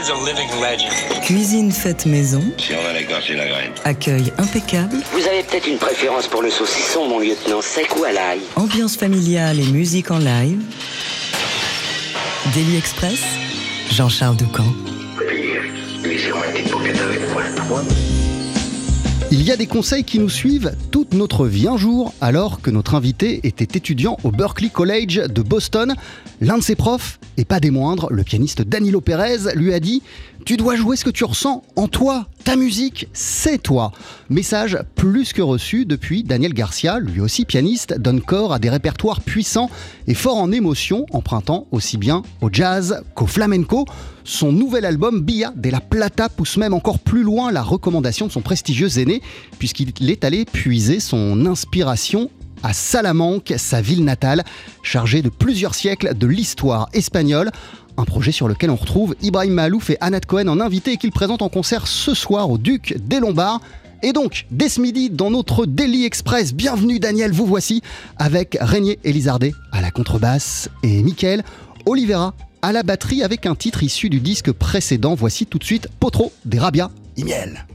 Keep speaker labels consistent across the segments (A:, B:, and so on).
A: is a living legend.
B: Cuisine faite maison,
C: Si on a l'écorce et la graine.
B: accueil impeccable,
D: Vous avez peut-être une préférence pour le saucisson, mon lieutenant, sec ou à l'ail?
B: Ambiance familiale et musique en live. Daily Express, Jean-Charles
C: avec moi.
E: Il y a des conseils qui nous suivent toute notre vie. Un jour, alors que notre invité était étudiant au Berklee College de Boston, l'un de ses profs, et pas des moindres, le pianiste Danilo Perez, lui a dit Tu dois jouer ce que tu ressens en toi. Ta musique, c'est toi. Message plus que reçu depuis Daniel Garcia, lui aussi pianiste, donne corps à des répertoires puissants et forts en émotion, empruntant aussi bien au jazz qu'au flamenco. Son nouvel album Bia de la Plata pousse même encore plus loin la recommandation de son prestigieux aîné, puisqu'il est allé puiser son inspiration à Salamanque, sa ville natale, chargée de plusieurs siècles de l'histoire espagnole. Un projet sur lequel on retrouve Ibrahim Malouf et Anat Cohen en invité et qu'il présente en concert ce soir au Duc des Lombards. Et donc, dès ce midi, dans notre Daily Express, bienvenue Daniel, vous voici, avec Régnier Elizardet à la contrebasse et Mickaël Oliveira à la batterie avec un titre issu du disque précédent. Voici tout de suite Potro des Rabia et Miel.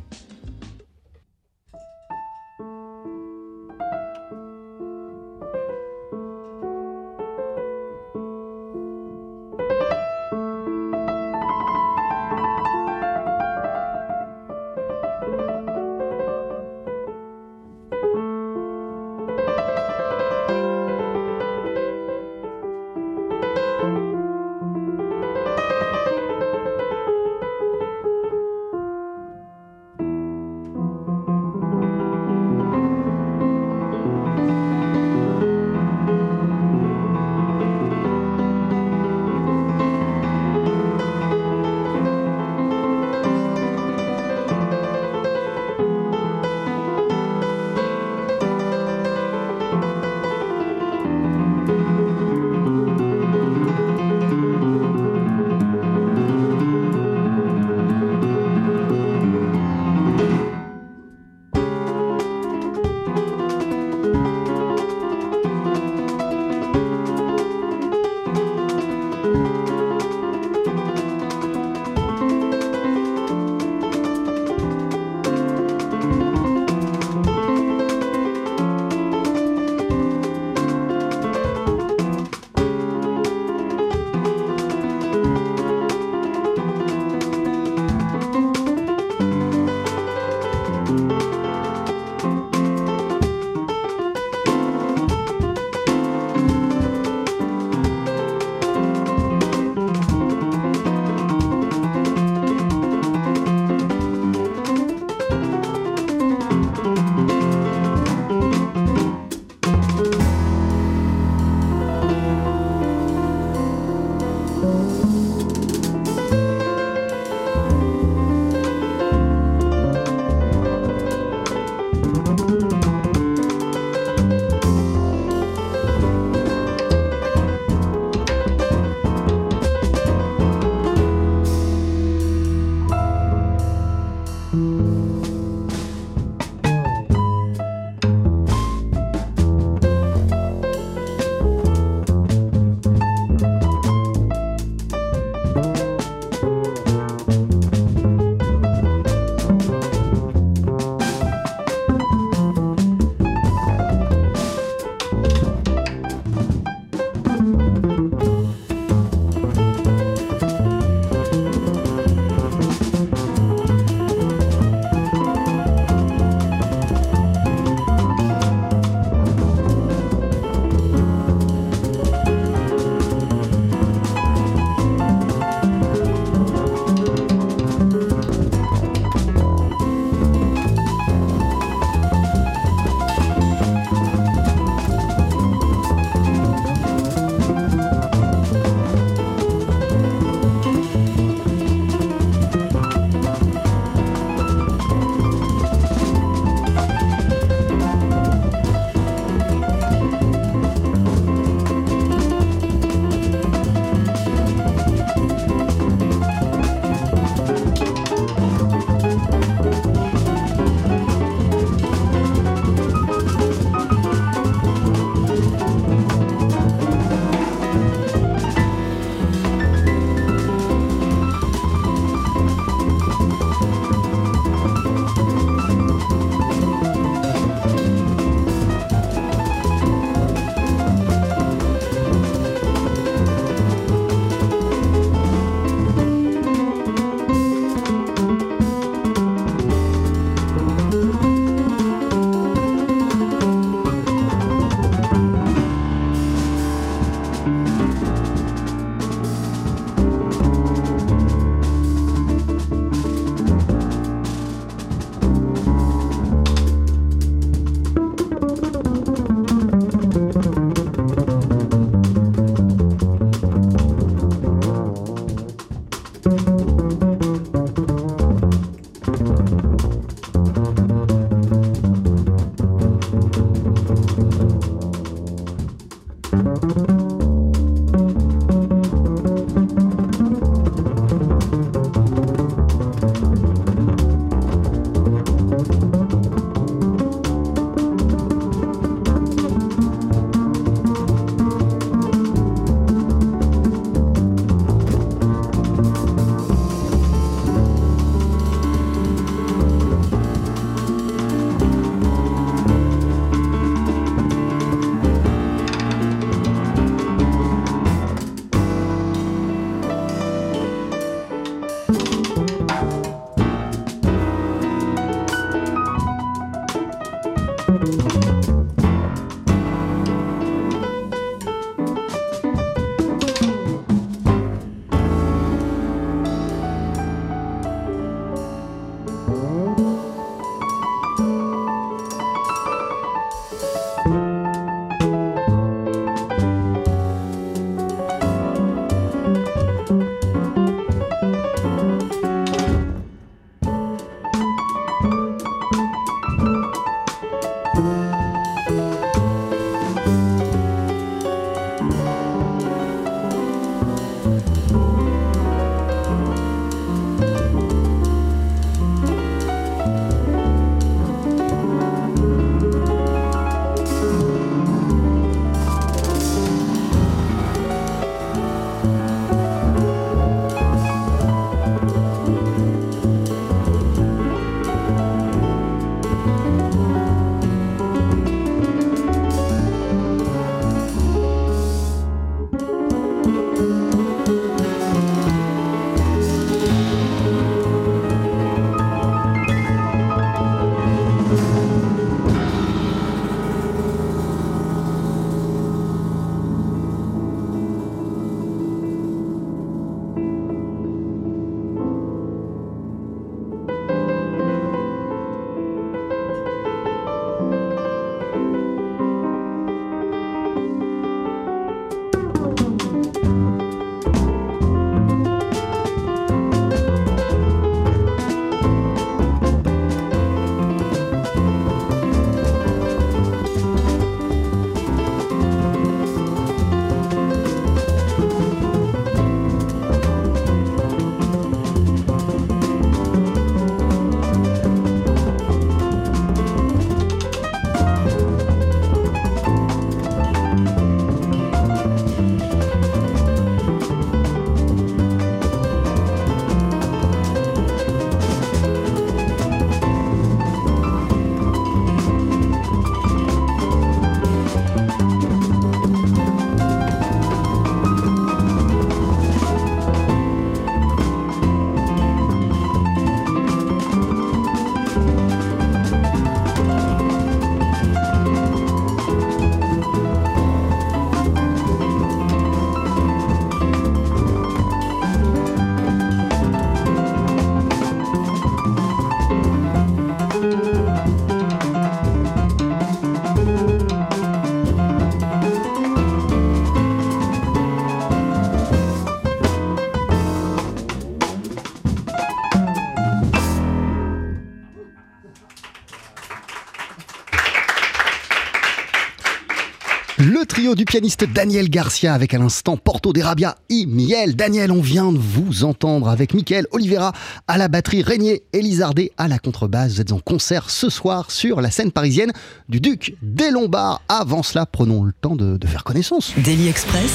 E: Du pianiste Daniel Garcia avec à l'instant Porto de Rabia et Miel. Daniel, on vient de vous entendre avec Michael Oliveira à la batterie, Régnier et Lizardet à la contrebasse. Vous êtes en concert ce soir sur la scène parisienne du Duc des Lombards. Avant cela, prenons le temps de, de faire connaissance.
B: Daily Express.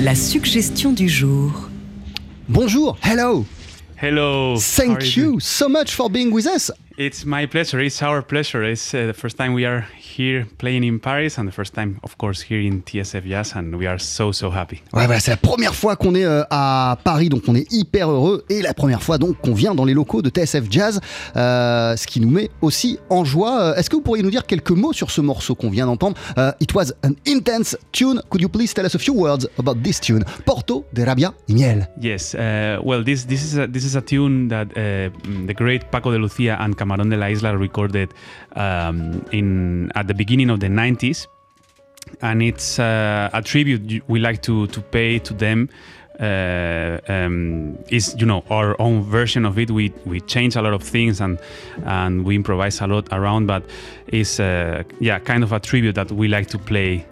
B: La suggestion du jour.
E: Bonjour, hello.
A: Hello.
E: Thank you so much for being with us.
A: It's my pleasure. It's our pleasure. It's uh, the first time we are here playing in Paris and the first time, of course, here in TSF Jazz, and we are so so happy.
E: Ouais, voilà, c'est la première fois qu'on est euh, à Paris, donc on est hyper heureux. Et la première fois donc qu'on vient dans les locaux de TSF Jazz, euh, ce qui nous met aussi en joie. Euh, Est-ce que vous pourriez nous dire quelques mots sur ce morceau qu'on vient d'entendre? Euh, It was an intense tune. Could you please tell us a few words about this tune? Porto de Rabia y Miel.
A: Yes. Uh, well, this this is a, this is a tune that uh, the great Paco de Lucia and Camarón de la Isla recorded um, in at the beginning of the 90s, and it's uh, a tribute we like to to pay to them. uh, um, is you know our own version of it. We we change a lot of things and and we improvise a lot around, but it's uh, yeah kind of a tribute that we like to play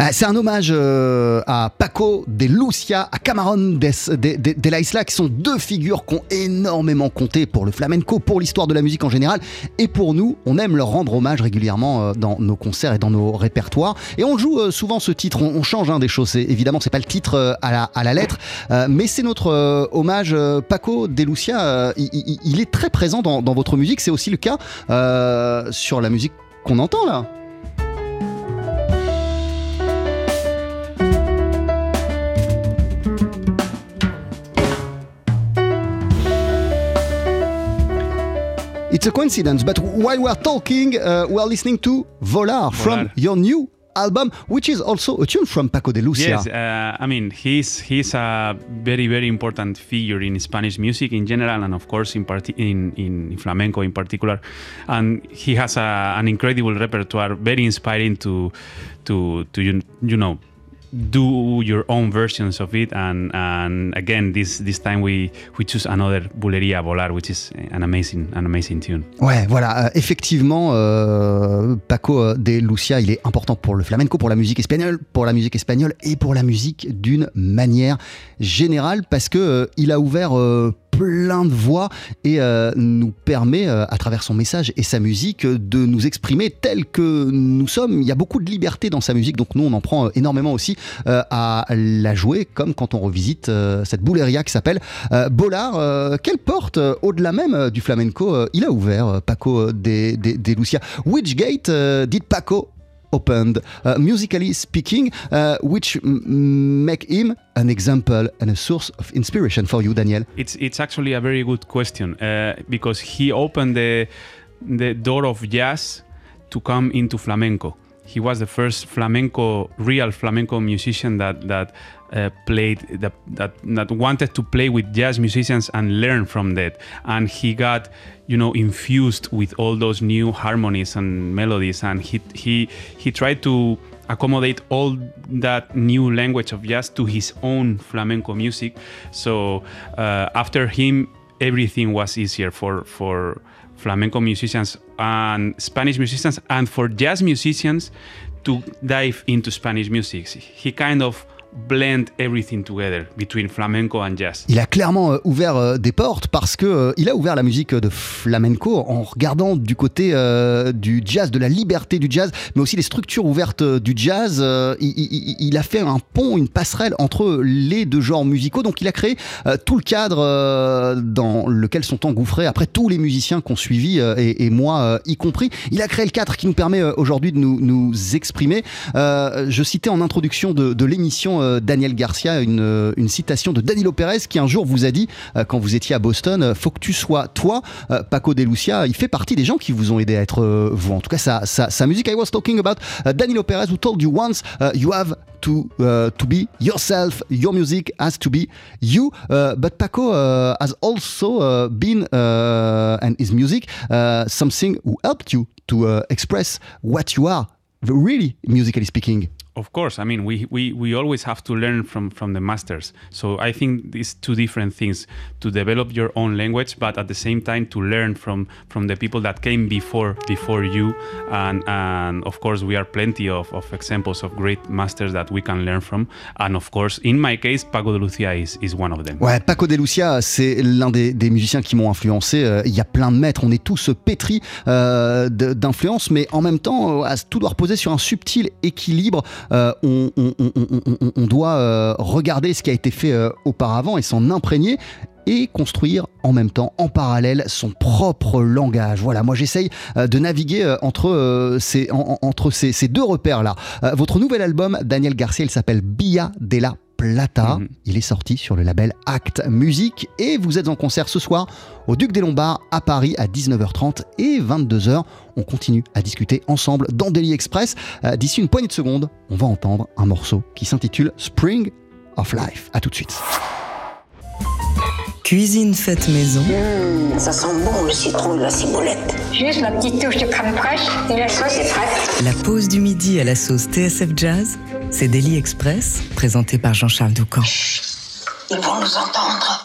E: Euh, C'est un hommage euh, à Paco de Lucia, à Camarón des- de, de- la Isla, qui sont deux figures qui ont énormément compté pour le flamenco, pour l'histoire de la musique en général. Et pour nous, on aime leur rendre hommage régulièrement euh, dans nos concerts et dans nos répertoires. Et on joue souvent ce titre, on, change hein, des choses. Évidemment, c'est pas le titre à, la, lettre, mais c'est notre hommage. Paco de Lucia, il, est très présent dans, votre musique. C'est aussi le cas sur la musique qu'on entend là. It's a coincidence, but while we are talking, uh, we are listening to Volar, from
A: Volar.
E: your new album, which is also a tune from Paco de Lucia.
A: Yes, uh, I mean he's he's a very very important figure in Spanish music in general, and of course in parti- in, in flamenco in particular. And he has a, an incredible repertoire, very inspiring to to to you, you know do your own versions of it. And and again, this this time we we choose another Bulería Volar, which is an amazing an amazing tune.
E: Ouais, voilà, euh, effectivement, euh, Paco euh, de Lucia, il est important pour le flamenco, pour la musique espagnole, pour la musique espagnole et pour la musique d'une manière générale, parce que euh, il a ouvert euh, plein de voix et euh, nous permet, euh, à travers son message et sa musique, euh, de nous exprimer tel que nous sommes. Il y a beaucoup de liberté dans sa musique, donc nous, on en prend énormément aussi à la jouer, comme quand on revisite cette bouleria qui s'appelle Bollard. Quelle porte, au-delà même du flamenco, il a ouvert, Paco de, de, de Lucia Which gate did Paco opened, uh, musically speaking, uh, which m- make him an example and a source of inspiration for you, Daniel?
A: It's it's actually a very good question uh, because he opened the the door of jazz to come into flamenco. He was the first flamenco, real flamenco musician that that uh, played that, that that wanted to play with jazz musicians and learn from that. And he got, you know, infused with all those new harmonies and melodies. And he he he tried to accommodate all that new language of jazz to his own flamenco music. So uh, after him, everything was easier for for flamenco musicians and Spanish musicians, and for jazz musicians to dive into Spanish music. He kind of blend everything together between flamenco and jazz.
E: Il a clairement euh, ouvert euh, des portes parce que euh, il a ouvert la musique de flamenco en regardant du côté du jazz, de la liberté du jazz, mais aussi les structures ouvertes du jazz. Il, a fait un pont, une passerelle entre les deux genres musicaux. Donc il a créé tout le cadre dans lequel sont engouffrés après tous les musiciens qu'on suivi et, moi y compris. Il a créé le cadre qui nous permet aujourd'hui de nous, exprimer. Je citais en introduction de l'émission euh, Daniel Garcia une, euh, une citation de Danilo Pérez qui un jour vous a dit euh, quand vous étiez à Boston, faut que tu sois toi, Paco de Lucia. Il fait partie des gens qui vous ont aidé à être vous. En tout cas, sa, musique. I was talking about uh, Danilo Perez who told you once uh, you have to uh, to be yourself. Your music has to be you. Uh, but Paco uh, has also uh, been and his music something who helped you to express what you are, really musically speaking.
A: Of course, I mean we, we, we always have to learn from, from the masters. So I think these two different things: to develop your own language, but at the same time to learn from, from the people that came before before you. And and of course, we are plenty of, of examples of great masters that we can learn from. And of course, in my case, Paco de Lucia is, is one of them.
E: Ouais, Paco de Lucia, c'est l'un des, des musiciens qui m'ont influencé. Euh, Il y a plein de maîtres, on est tous pétris euh, d'influence, mais en même temps, euh, tout doit reposer sur un subtil équilibre. Euh, on, doit euh, regarder ce qui a été fait euh, auparavant et s'en imprégner et construire en même temps, en parallèle, son propre langage. Voilà, moi j'essaye de naviguer entre, ces, ces, deux repères-là. Votre nouvel album, Daniel Garcia, il s'appelle Bia de la Plata.
A: Mhm.
E: Il est sorti sur le label Act Music et vous êtes en concert ce soir au Duc des Lombards à Paris à 19h30 et 22h. On continue à discuter ensemble dans Daily Express. Euh, D'ici une poignée de secondes, on va entendre un morceau qui s'intitule Spring of Life. À tout de suite.
B: Cuisine faite maison,
D: Ça sent bon le citron de la ciboulette.
F: Juste la petite touche de crème fraîche et la sauce est fraîche.
B: la pause du midi à la sauce TSF Jazz, c'est Daily Express, présenté par Jean-Charles Doucan.
F: Ils vont nous entendre.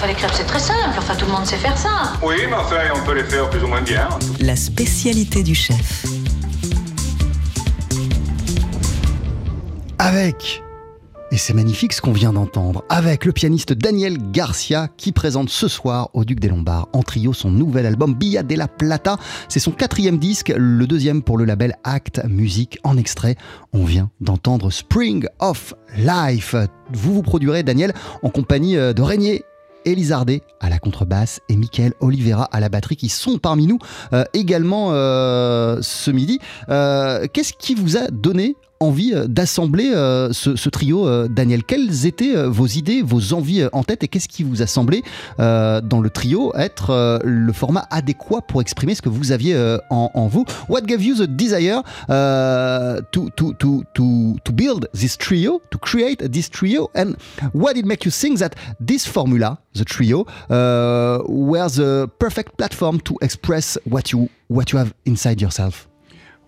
G: Enfin, les crêpes, c'est très simple. Enfin, tout le monde sait faire ça.
H: Oui, mais enfin, on peut les faire plus ou moins bien.
B: la spécialité du chef.
E: Avec, et c'est magnifique ce qu'on vient d'entendre, avec le pianiste Daniel Garcia qui présente ce soir au Duc des Lombards en trio son nouvel album Via de la Plata. C'est son quatrième disque, le deuxième pour le label Act Music. En extrait, on vient d'entendre Spring of Life. Vous vous produirez, Daniel, en compagnie euh, de Régnier Elizardé à la contrebasse et Michael Oliveira à la batterie qui sont parmi nous euh, également euh, ce midi. Euh, Qu'est-ce qui vous a donné envie euh, d'assembler euh, ce, trio, euh, Daniel. Quelles étaient vos idées, vos envies en tête et qu'est-ce qui vous a semblé dans le trio être le format adéquat pour exprimer ce que vous aviez en, vous? What gave you the desire to, to, to, to, to build this trio, to create this trio? And what did make you think that this formula, the trio, uh, were the perfect platform to express what you, what you have inside yourself?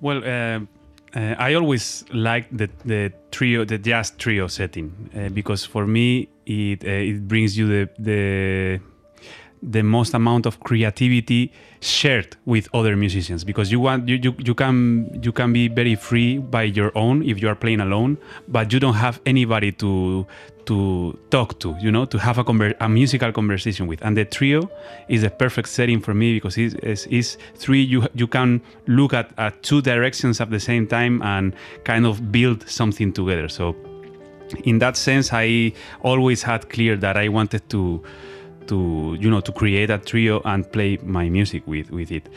A: Well, uh, uh, I always liked the, the trio, the jazz trio setting, uh, because for me it uh, it brings you the the the most amount of creativity shared with other musicians because you want you, you, you can you can be very free by your own if you are playing alone but you don't have anybody to to talk to you know to have a, conver- a musical conversation with. And the trio is a perfect setting for me because it's, it's, it's three you you can look at, at two directions at the same time and kind of build something together. So in that sense i always had clear that i wanted to to you know to create a trio and play my music with with it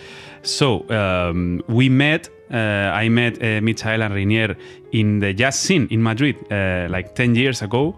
A: so um, we met uh, i met uh, michael and Rainier in the jazz scene in madrid uh, like 10 years ago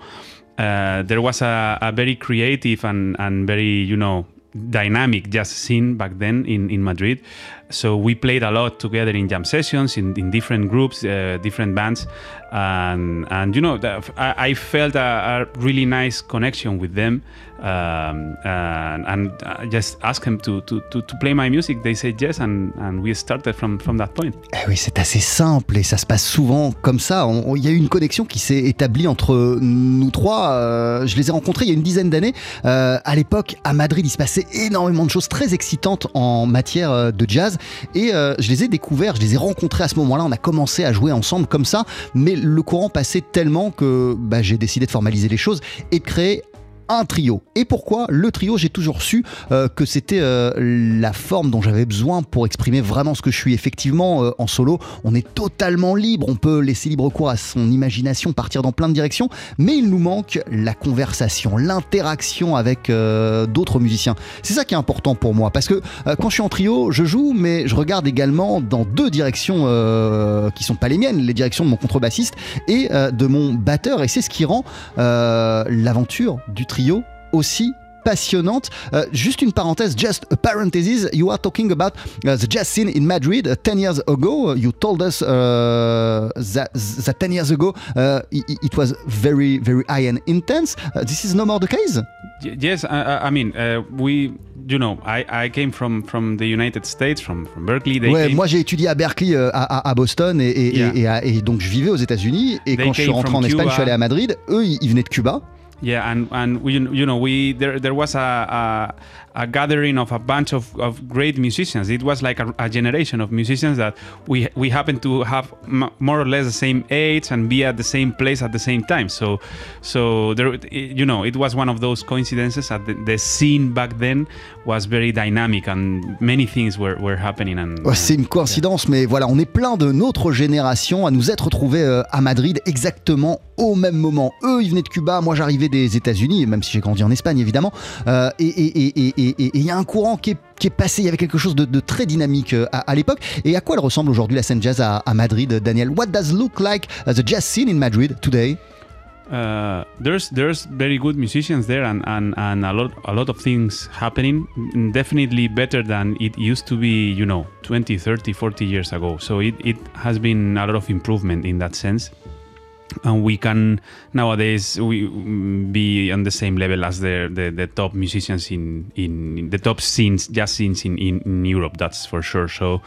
A: uh, there was a, a very creative and, and very you know dynamic jazz scene back then in, in Madrid. So we played a lot together in jam sessions, in, in different groups, uh, different bands, and and you know the, I, I felt a, a really nice connection with them, um, and, and I just asked them to, to, to, to play my music. They said yes, and, and we started from, from that point.
E: Eh oui, c'est assez simple et ça se passe souvent comme ça. Il y a eu une connexion qui s'est établie entre nous trois. Euh, je les ai rencontrés il y a une dizaine d'années. Euh, à l'époque, à Madrid, il se passait énormément de choses très excitantes en matière euh, de jazz. Et euh, je les ai découverts, je les ai rencontrés à ce moment-là. On a commencé à jouer ensemble comme ça. Mais le courant passait tellement que bah, j'ai décidé de formaliser les choses et de créer un trio. Et pourquoi le trio J'ai toujours su euh, que c'était euh, la forme dont j'avais besoin pour exprimer vraiment ce que je suis. Effectivement, euh, en solo, on est totalement libre, on peut laisser libre cours à son imagination, partir dans plein de directions, mais il nous manque la conversation, l'interaction avec d'autres musiciens. C'est ça qui est important pour moi, parce que quand je suis en trio, je joue, mais je regarde également dans deux directions qui sont pas les miennes, les directions de mon contrebassiste et de mon batteur, et c'est ce qui rend l'aventure du trio aussi passionnante. Euh, juste une parenthèse, just a parenthesis, you are talking about uh, the jazz scene in Madrid uh, 10 years ago. You told us uh, that, that 10 years ago uh, it, it was very, very high and intense. Uh, this is no more the case?
A: Y- Yes, I, I- mean, uh, we, you know, I, I came from, from the United States, from, from Berkeley. They
E: Ouais,
A: came-
E: moi j'ai étudié à Berkeley, euh, à, à- à Boston, et, et-
A: Yeah.
E: et- et à- et donc je vivais aux États-Unis. Et
A: They
E: quand je suis rentré en Espagne, je suis allé à Madrid. Eux, ils ils venaient de Cuba.
A: Yeah, and and we, you know we there there was a a, gathering of a bunch of, of great musicians. It was like a, a generation of musicians that we we happened to have m- more or less the same age and be at the same place at the same time. So so there you know it was one of those coincidences that the, the scene back then was very dynamic and many things were, were happening and
E: Ouais, C'est une coïncidence, mais voilà, on est plein de notre génération à nous être retrouvés euh, à Madrid exactement au même moment. Eux, ils venaient de Cuba, moi j'arrivais des États-Unis, même si j'ai grandi en Espagne évidemment. Euh, et et- et- et- il y a un courant qui est, passé, il y avait quelque chose de, très dynamique euh, à, l'époque. Et à quoi elle ressemble aujourd'hui la scène jazz à, Madrid, Daniel? What does look like the jazz scene in Madrid today?
A: Uh, there's there's very good musicians there and, and, and a lot a lot of things happening definitely better than it used to be you know 20 30 40 years ago. So it, it has been a lot of improvement in that sense and we can nowadays we mm, be on the same level as the the, the top musicians in, in in the top scenes jazz scenes in, in, in Europe that's for sure. So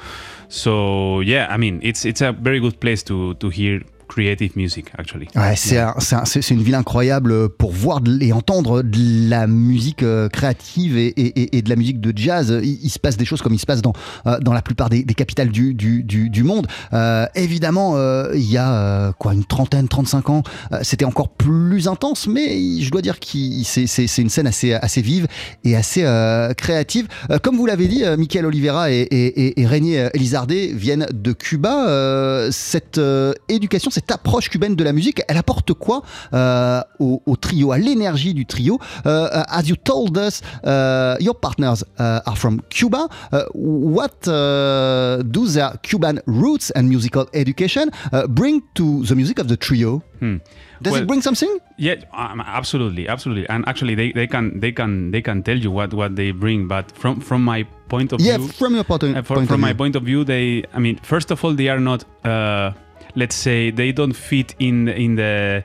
A: so yeah I mean it's it's a very good place to to hear creative music actually
E: Ouais, c'est un- c'est un- c'est une ville incroyable pour voir et entendre de la musique euh, créative et, et- et- de la musique de jazz. Il, il se passe des choses comme il se passe dans, euh, dans la plupart des, des capitales du, du, du- du monde. Euh, évidemment, euh, il y a euh, quoi, une trentaine, 35 ans, euh, c'était encore plus intense, mais je dois dire que c'est une scène assez, assez vive et assez euh, créative. Euh, comme vous l'avez dit, euh, Michael Oliveira et, et, et, René Elizarde viennent de Cuba. Euh, cette euh, éducation, cette approche cubaine de la musique, elle apporte quoi euh, au, au trio, à l'énergie du trio Euh, As you told us, uh, your partners uh, are from Cuba. Uh, what uh, do their Cuban roots and musical education uh, bring to the music of the trio?
A: Hmm.
E: Does
A: Well,
E: it bring something?
A: Yeah, um, absolutely, absolutely, and actually, they, they can they can they can tell you what, what they bring. But from from my point of
E: Yeah,
A: view,
E: from your point,
A: uh, for-
E: point
A: from my
E: view.
A: point of view, they I mean, first of all, they are not. Uh, let's say they don't fit in the, in the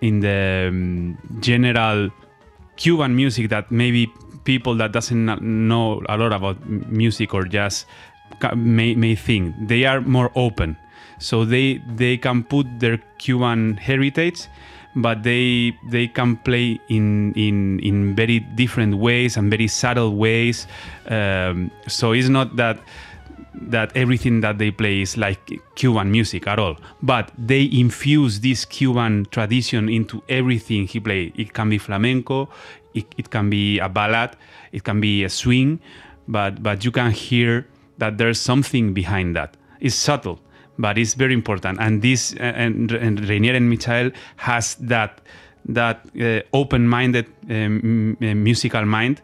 A: in the um, general Cuban music that maybe people that doesn't know a lot about music or jazz may, may think they are more open so they they can put their cuban heritage but they they can play in in in very different ways and very subtle ways. Um, so it's not that that everything that they play is like Cuban music at all, but they infuse this Cuban tradition into everything he plays. It can be flamenco, it, it can be a ballad, it can be a swing, but but you can hear that there's something behind that. It's subtle, but it's very important. And this and, and Reinier and Michael has that that uh, open-minded musical mind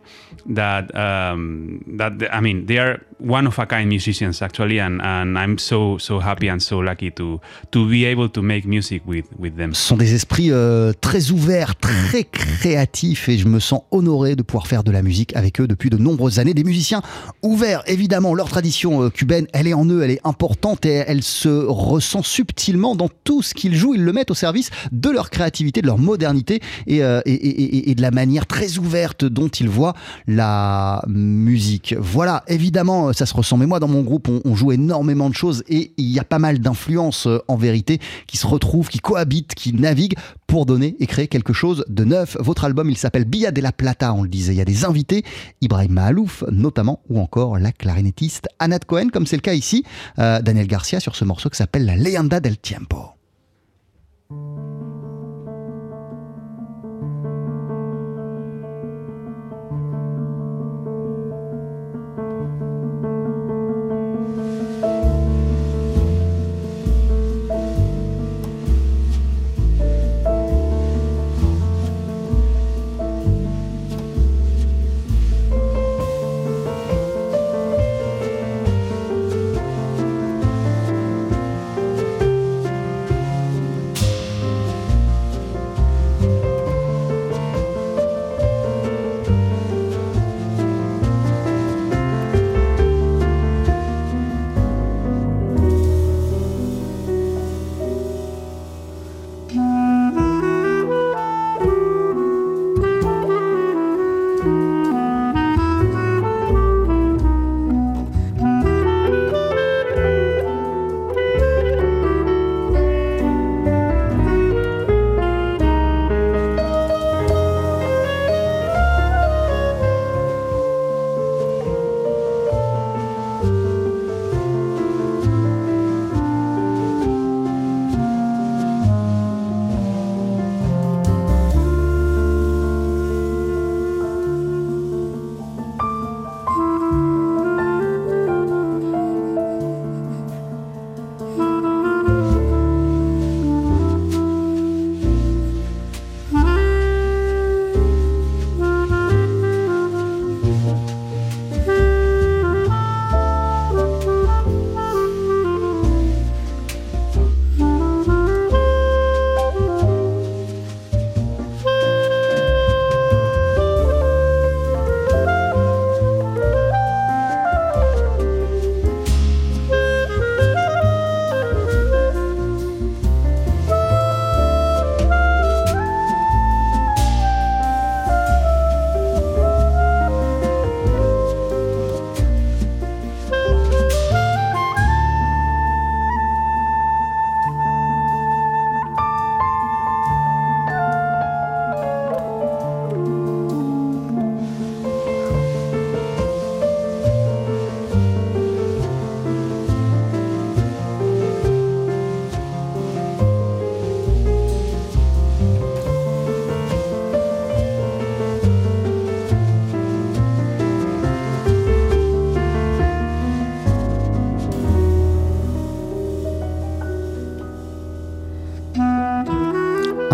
A: that um, that I mean they are one of a kind musicians actually and, I'm so so happy and so lucky to to be able to make music with them.
E: Ce sont des esprits euh, très ouverts, très créatifs et je me sens honoré de pouvoir faire de la musique avec eux depuis de nombreuses années. Des musiciens ouverts, évidemment, leur tradition euh, cubaine, elle est en eux, elle est importante et elle se ressent subtilement dans tout ce qu'ils jouent. Ils le mettent au service de leur créativité, de leur modernité et, euh, de la manière très ouverte dont ils voient la musique. Voilà, évidemment, ça se ressent. Mais moi, dans mon groupe, on, on joue énormément de choses et il y a pas mal d'influences euh, en vérité qui se retrouvent, qui cohabitent, qui naviguent pour donner et créer quelque chose de neuf. Votre album, il s'appelle Billa de la Plata, on le disait. Il y a des invités, Ibrahim Mahalouf notamment, ou encore la clarinettiste Anat Cohen, comme c'est le cas ici, euh, Daniel Garcia sur ce morceau qui s'appelle La Leyenda del Tiempo.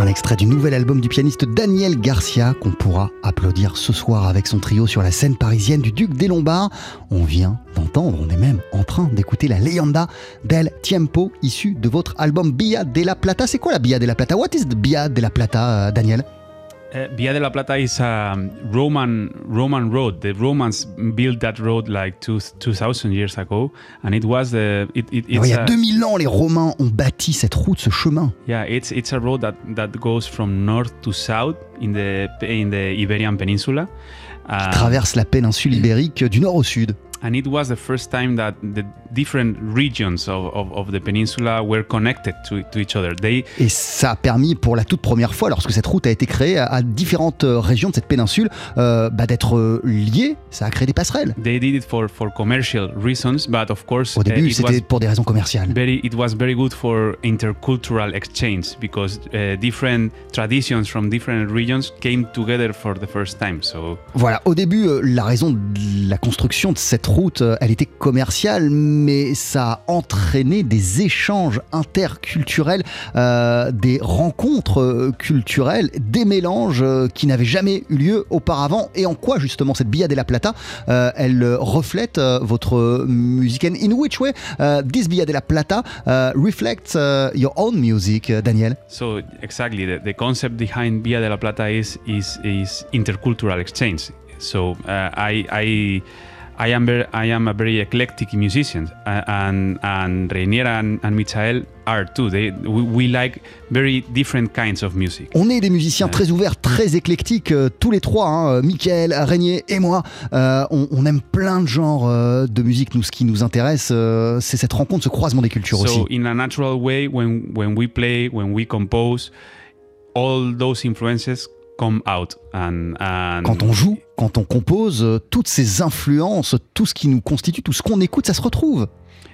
E: Extrait du nouvel album du pianiste Daniel Garcia qu'on pourra applaudir ce soir avec son trio sur la scène parisienne du Duc des Lombards. On vient d'entendre, on est même en train d'écouter la Leyenda del Tiempo issue de votre album Bia de la Plata. C'est quoi la Bia de la Plata? What is the Bia de la Plata, euh, Daniel?
A: Uh, Via de la Plata is a Roman Roman road. The Romans built that road like two, 2000 years ago, and it was the it, it, it's
E: Alors, Il y a
A: a-
E: 2000 ans, les Romains ont bâti cette route, ce chemin.
A: yeah it's it's a road that that goes from north to south in the in the Iberian Peninsula.
E: qui
A: Uh,
E: traverse la péninsule ibérique du nord au sud.
A: and it was the first time that the different regions of, of, of the peninsula were connected to, to each other. They
E: Et ça a permis pour la toute première fois, lorsque cette route a été créée à, à différentes euh, régions de cette péninsule, euh, bah, d'être euh, liées. Ça a créé des passerelles.
A: they did it for, for commercial reasons, but of course
E: Au
A: uh,
E: début, c'était pour des raisons commerciales.
A: very it was very good for intercultural exchange because uh, different traditions from different regions came together for the first time. So
E: Voilà, au début, la raison de la construction de cette route, elle était commerciale, mais ça a entraîné des échanges interculturels, euh, des rencontres euh, culturelles, des mélanges euh, qui n'avaient jamais eu lieu auparavant. Et en quoi, justement, cette Via de la Plata, elle reflète votre musique And in which way? This Via de la Plata uh, reflects uh, your own music, Daniel
A: so exactly the, concept behind Via de la Plata is is is intercultural exchange. So uh, I I I am very, I am a very eclectic musician, and and Reinier and, and Michael are too. They we, we like very different kinds of music.
E: On est des musiciens très ouverts, très éclectiques, euh, tous les trois, hein, euh, Mickaël, Régnier et moi. Euh, on, on aime plein de genres euh, de musique. Nous, ce qui nous intéresse, c'est cette rencontre, ce croisement des cultures aussi.
A: So in a natural way, when when we play, when we compose, all those influences come out and and
E: Quand on joue, quand on compose, euh, toutes ces influences, tout ce qui nous constitue, tout ce qu'on écoute, ça se retrouve.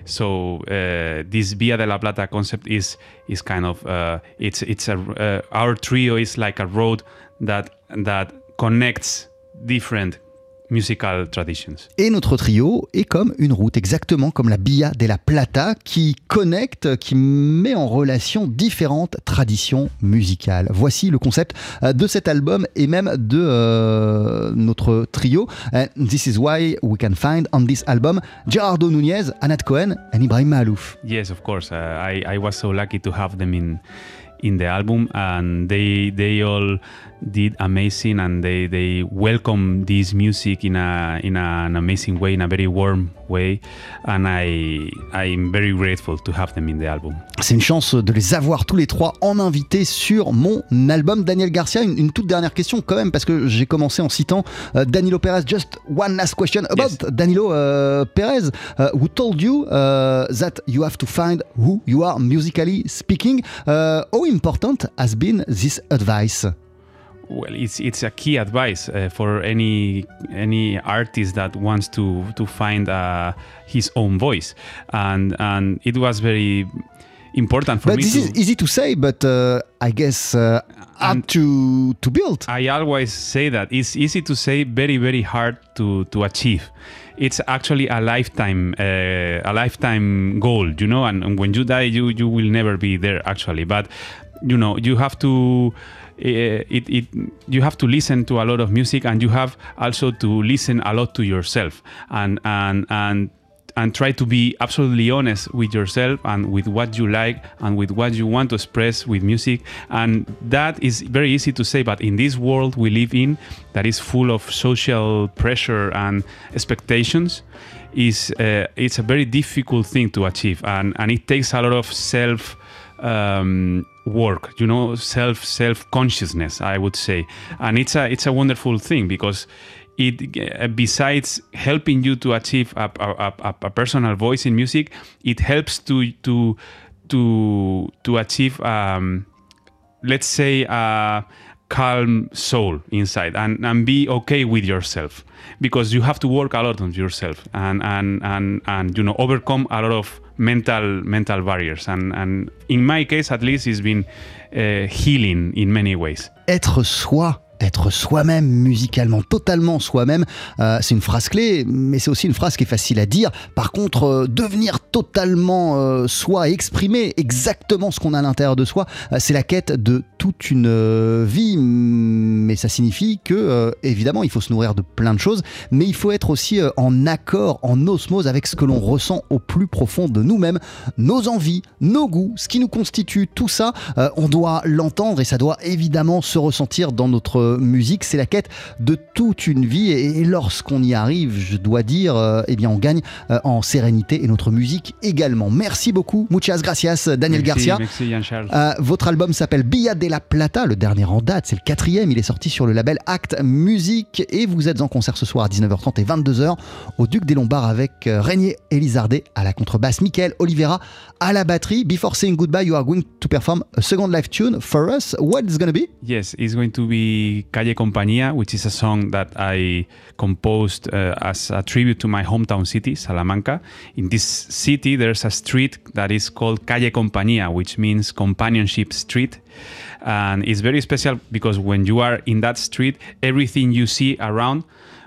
A: so uh, this Via de la Plata concept is is kind of uh, it's it's a uh, our trio is like a road that that connects different musical traditions.
E: Et notre trio est comme une route, exactement comme la Via de la Plata, qui connecte, qui met en relation différentes traditions musicales. Voici le concept euh, de cet album et même de euh, notre trio. And this is why we can find on this album Gerardo Nunez, Anat Cohen and Ibrahim Malouf.
A: Yes, of course. Uh, I, I was so lucky to have them in in the album, and they they all did amazing, and they they welcome this music in a in a, an amazing way, in a very warm way, and I I'm very grateful to have them in the album.
E: C'est une chance de les avoir tous les trois en invité sur mon album. Daniel Garcia, une, une toute dernière question quand même, parce que j'ai commencé en citant euh, Danilo Perez. Just one last question about
A: Yes.
E: Danilo uh, Perez, uh, who told you uh, that you have to find who you are musically speaking? Uh, how important has been this advice?
A: Well, it's it's a key advice uh, for any any artist that wants to to find uh, his own voice, and and it was very important for
E: but
A: me
E: this
A: to.
E: is easy to say, but uh, I guess uh, hard to to build.
A: I always say that it's easy to say, very very hard to to achieve. It's actually a lifetime uh, a lifetime goal, you know. And, and when you die, you you will never be there actually. But you know, you have to. Uh, it, it you have to listen to a lot of music and you have also to listen a lot to yourself and and and and try to be absolutely honest with yourself and with what you like and with what you want to express with music. And that is very easy to say but in this world we live in that is full of social pressure and expectations is uh, it's a very difficult thing to achieve. And and it takes a lot of self um, work you know self self consciousness i would say. And it's a it's a wonderful thing because it uh, besides helping you to achieve a, a, a, a personal voice in music it helps to to to to achieve um, let's say a calm soul inside and, and be okay with yourself. Because you have to work a lot on yourself and and and, and you know overcome a lot of mental mental barriers and and in my case at least it's been uh, healing in many ways
E: être soi. Être soi-même musicalement, totalement soi-même, euh, c'est une phrase clé, mais c'est aussi une phrase qui est facile à dire. Par contre, euh, devenir totalement euh, soi, exprimer exactement ce qu'on a à l'intérieur de soi, euh, c'est la quête de toute une vie. Mais ça signifie que, évidemment, il faut se nourrir de plein de choses, mais il faut être aussi en accord, en osmose avec ce que l'on ressent au plus profond de nous-mêmes, nos envies, nos goûts, ce qui nous constitue, tout ça, on doit l'entendre et ça doit évidemment se ressentir dans notre musique. C'est la quête de toute une vie et, lorsqu'on y arrive, je dois dire, euh, eh bien, on gagne euh, en sérénité et notre musique également. Merci beaucoup, muchas gracias, Daniel
A: Merci,
E: Garcia.
A: merci Jean-Charles
E: Euh, votre album s'appelle Villa de La Plata, le dernier en date, c'est le quatrième, il est sorti sur le label Act Music et vous êtes en concert ce soir à 19h30 et 22h au Duc des Lombards avec euh, Régnier Elizardet à la contrebasse, Michael Oliveira à la batterie. Before saying goodbye, you are going to perform a second live tune for us. What is going to be?
A: Yes, it's going to be Calle Compañía, which is a song that I composed uh, as a tribute to my hometown city, Salamanca. In this city, there's a street that is called Calle Compañía, which means companionship street. And it's very special because when you are in that street, everything you see around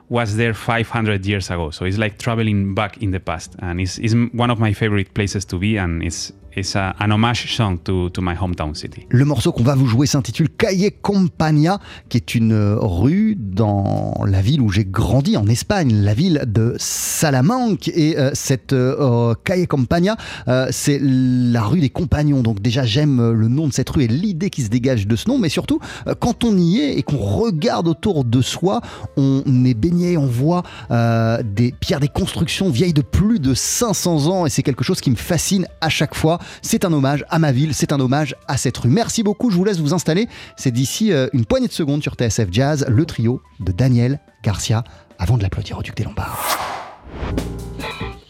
A: was there 500 years ago. So it's like traveling back in the past. And it's, it's one of my favorite places to be. And it's it's a, an homage song to, to my hometown city.
E: Le morceau qu'on va vous jouer s'intitule Calle Compagna, qui est une rue dans la ville où j'ai grandi en Espagne, la ville de Salamanque. Et euh, cette euh, Calle Compagna, euh, c'est la rue des compagnons. Donc déjà, j'aime le nom de cette rue et l'idée qui se dégage de ce nom. Mais surtout, euh, quand on y est et qu'on regarde autour de soi, on est baigné, on voit euh, des pierres, des constructions vieilles de plus de 500 ans. Et c'est quelque chose qui me fascine à chaque fois. C'est un hommage à ma ville, c'est un hommage à cette rue. Merci beaucoup, je vous laisse vous installer. C'est d'ici euh, une poignée de secondes sur TSF Jazz, le trio de Daniel Garcia, avant de l'applaudir au Duc des Lombards.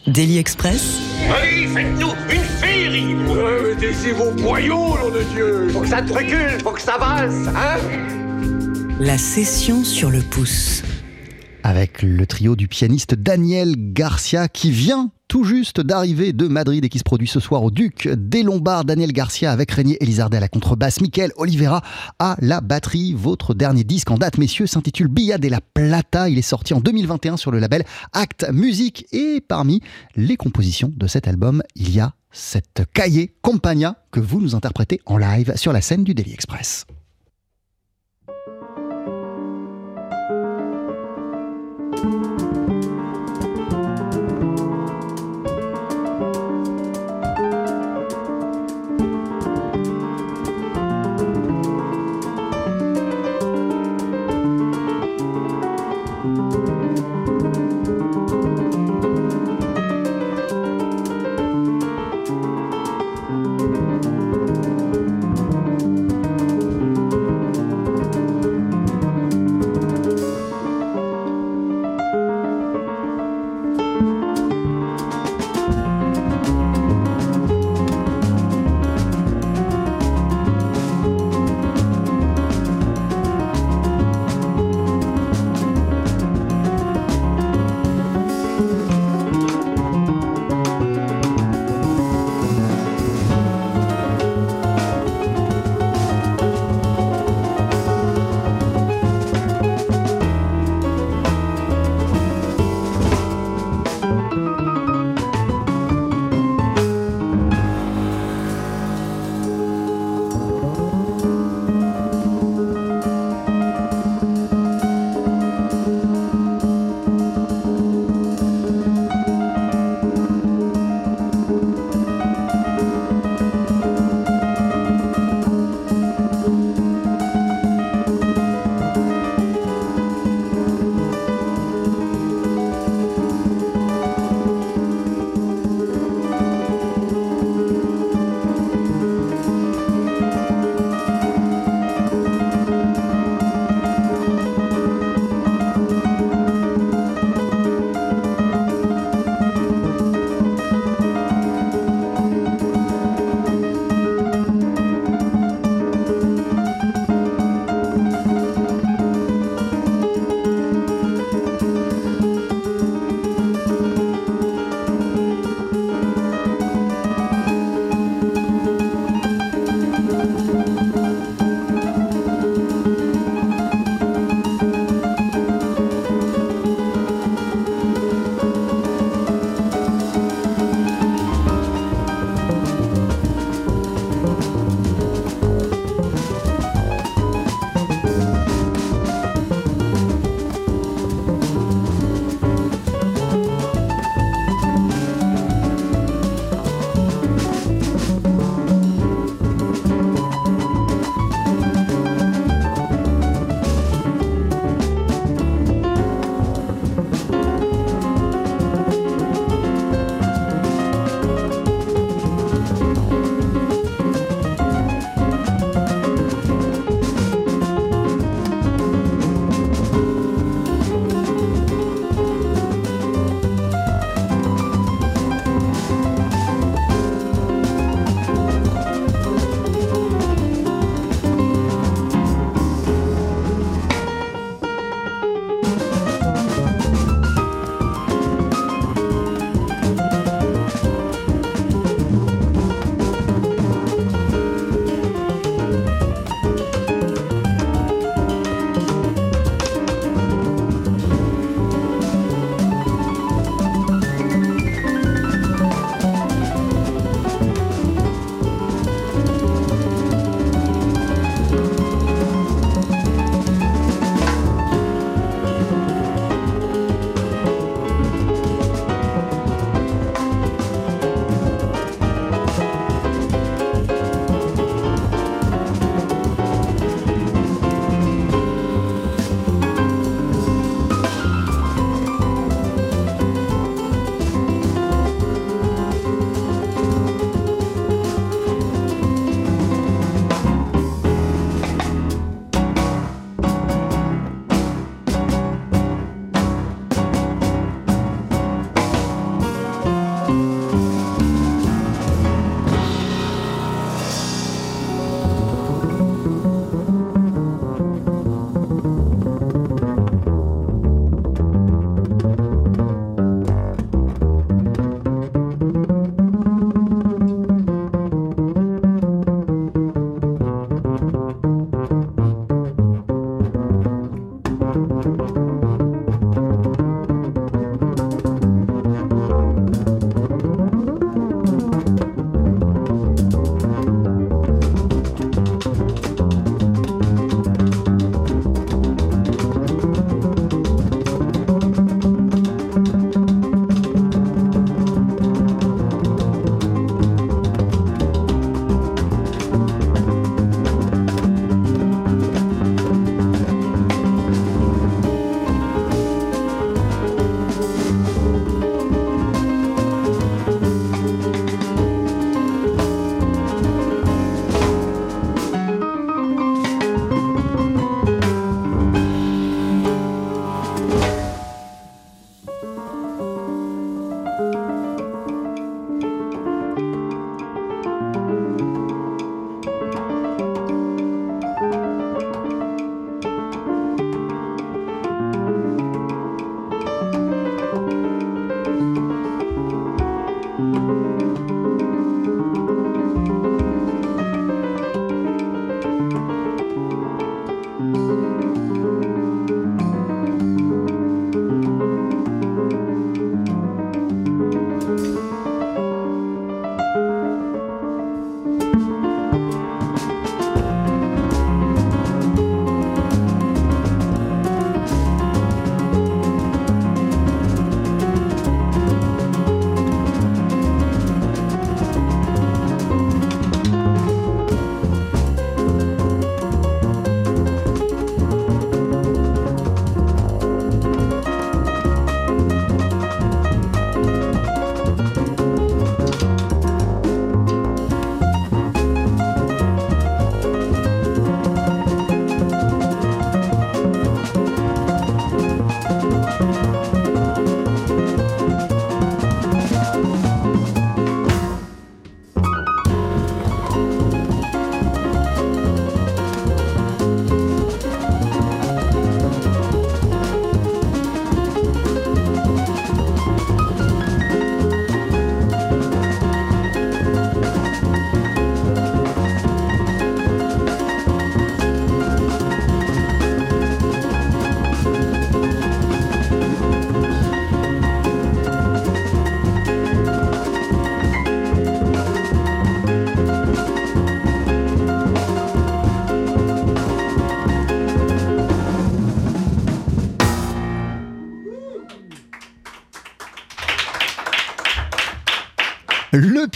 B: Daily Express,
C: Allez, faites-nous une féerie
H: Mettez vos boyaux, nom de Dieu
D: Faut que ça te recule, faut que ça avance, hein?
B: La session sur le pouce.
E: Avec le trio du pianiste Daniel Garcia qui vient tout juste d'arriver de Madrid et qui se produit ce soir au Duc des Lombards. Daniel Garcia avec Régnier Elizardet à la contrebasse, Michael Oliveira à la batterie. Votre dernier disque en date, messieurs, s'intitule Billa de la Plata. Il est sorti en 2021 sur le label Act Music et parmi les compositions de cet album, il y a cette cahier Compagna que vous nous interprétez en live sur la scène du Daily Express.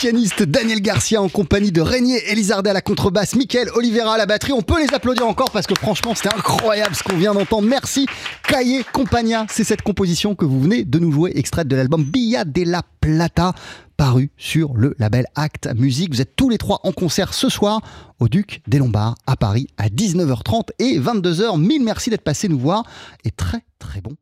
E: Pianiste Daniel Garcia en compagnie de Régnier Elizardet à la contrebasse, Michael Oliveira à la batterie. On peut les applaudir encore parce que franchement, c'était incroyable ce qu'on vient d'entendre. Merci. Cahier Compagna, c'est cette composition que vous venez de nous jouer, extraite de l'album Villa della Plata paru sur le label Act Music. Vous êtes tous les trois en concert ce soir au Duc des Lombards à Paris à 19h30 et 22h. Mille merci d'être passé nous voir et très très bon.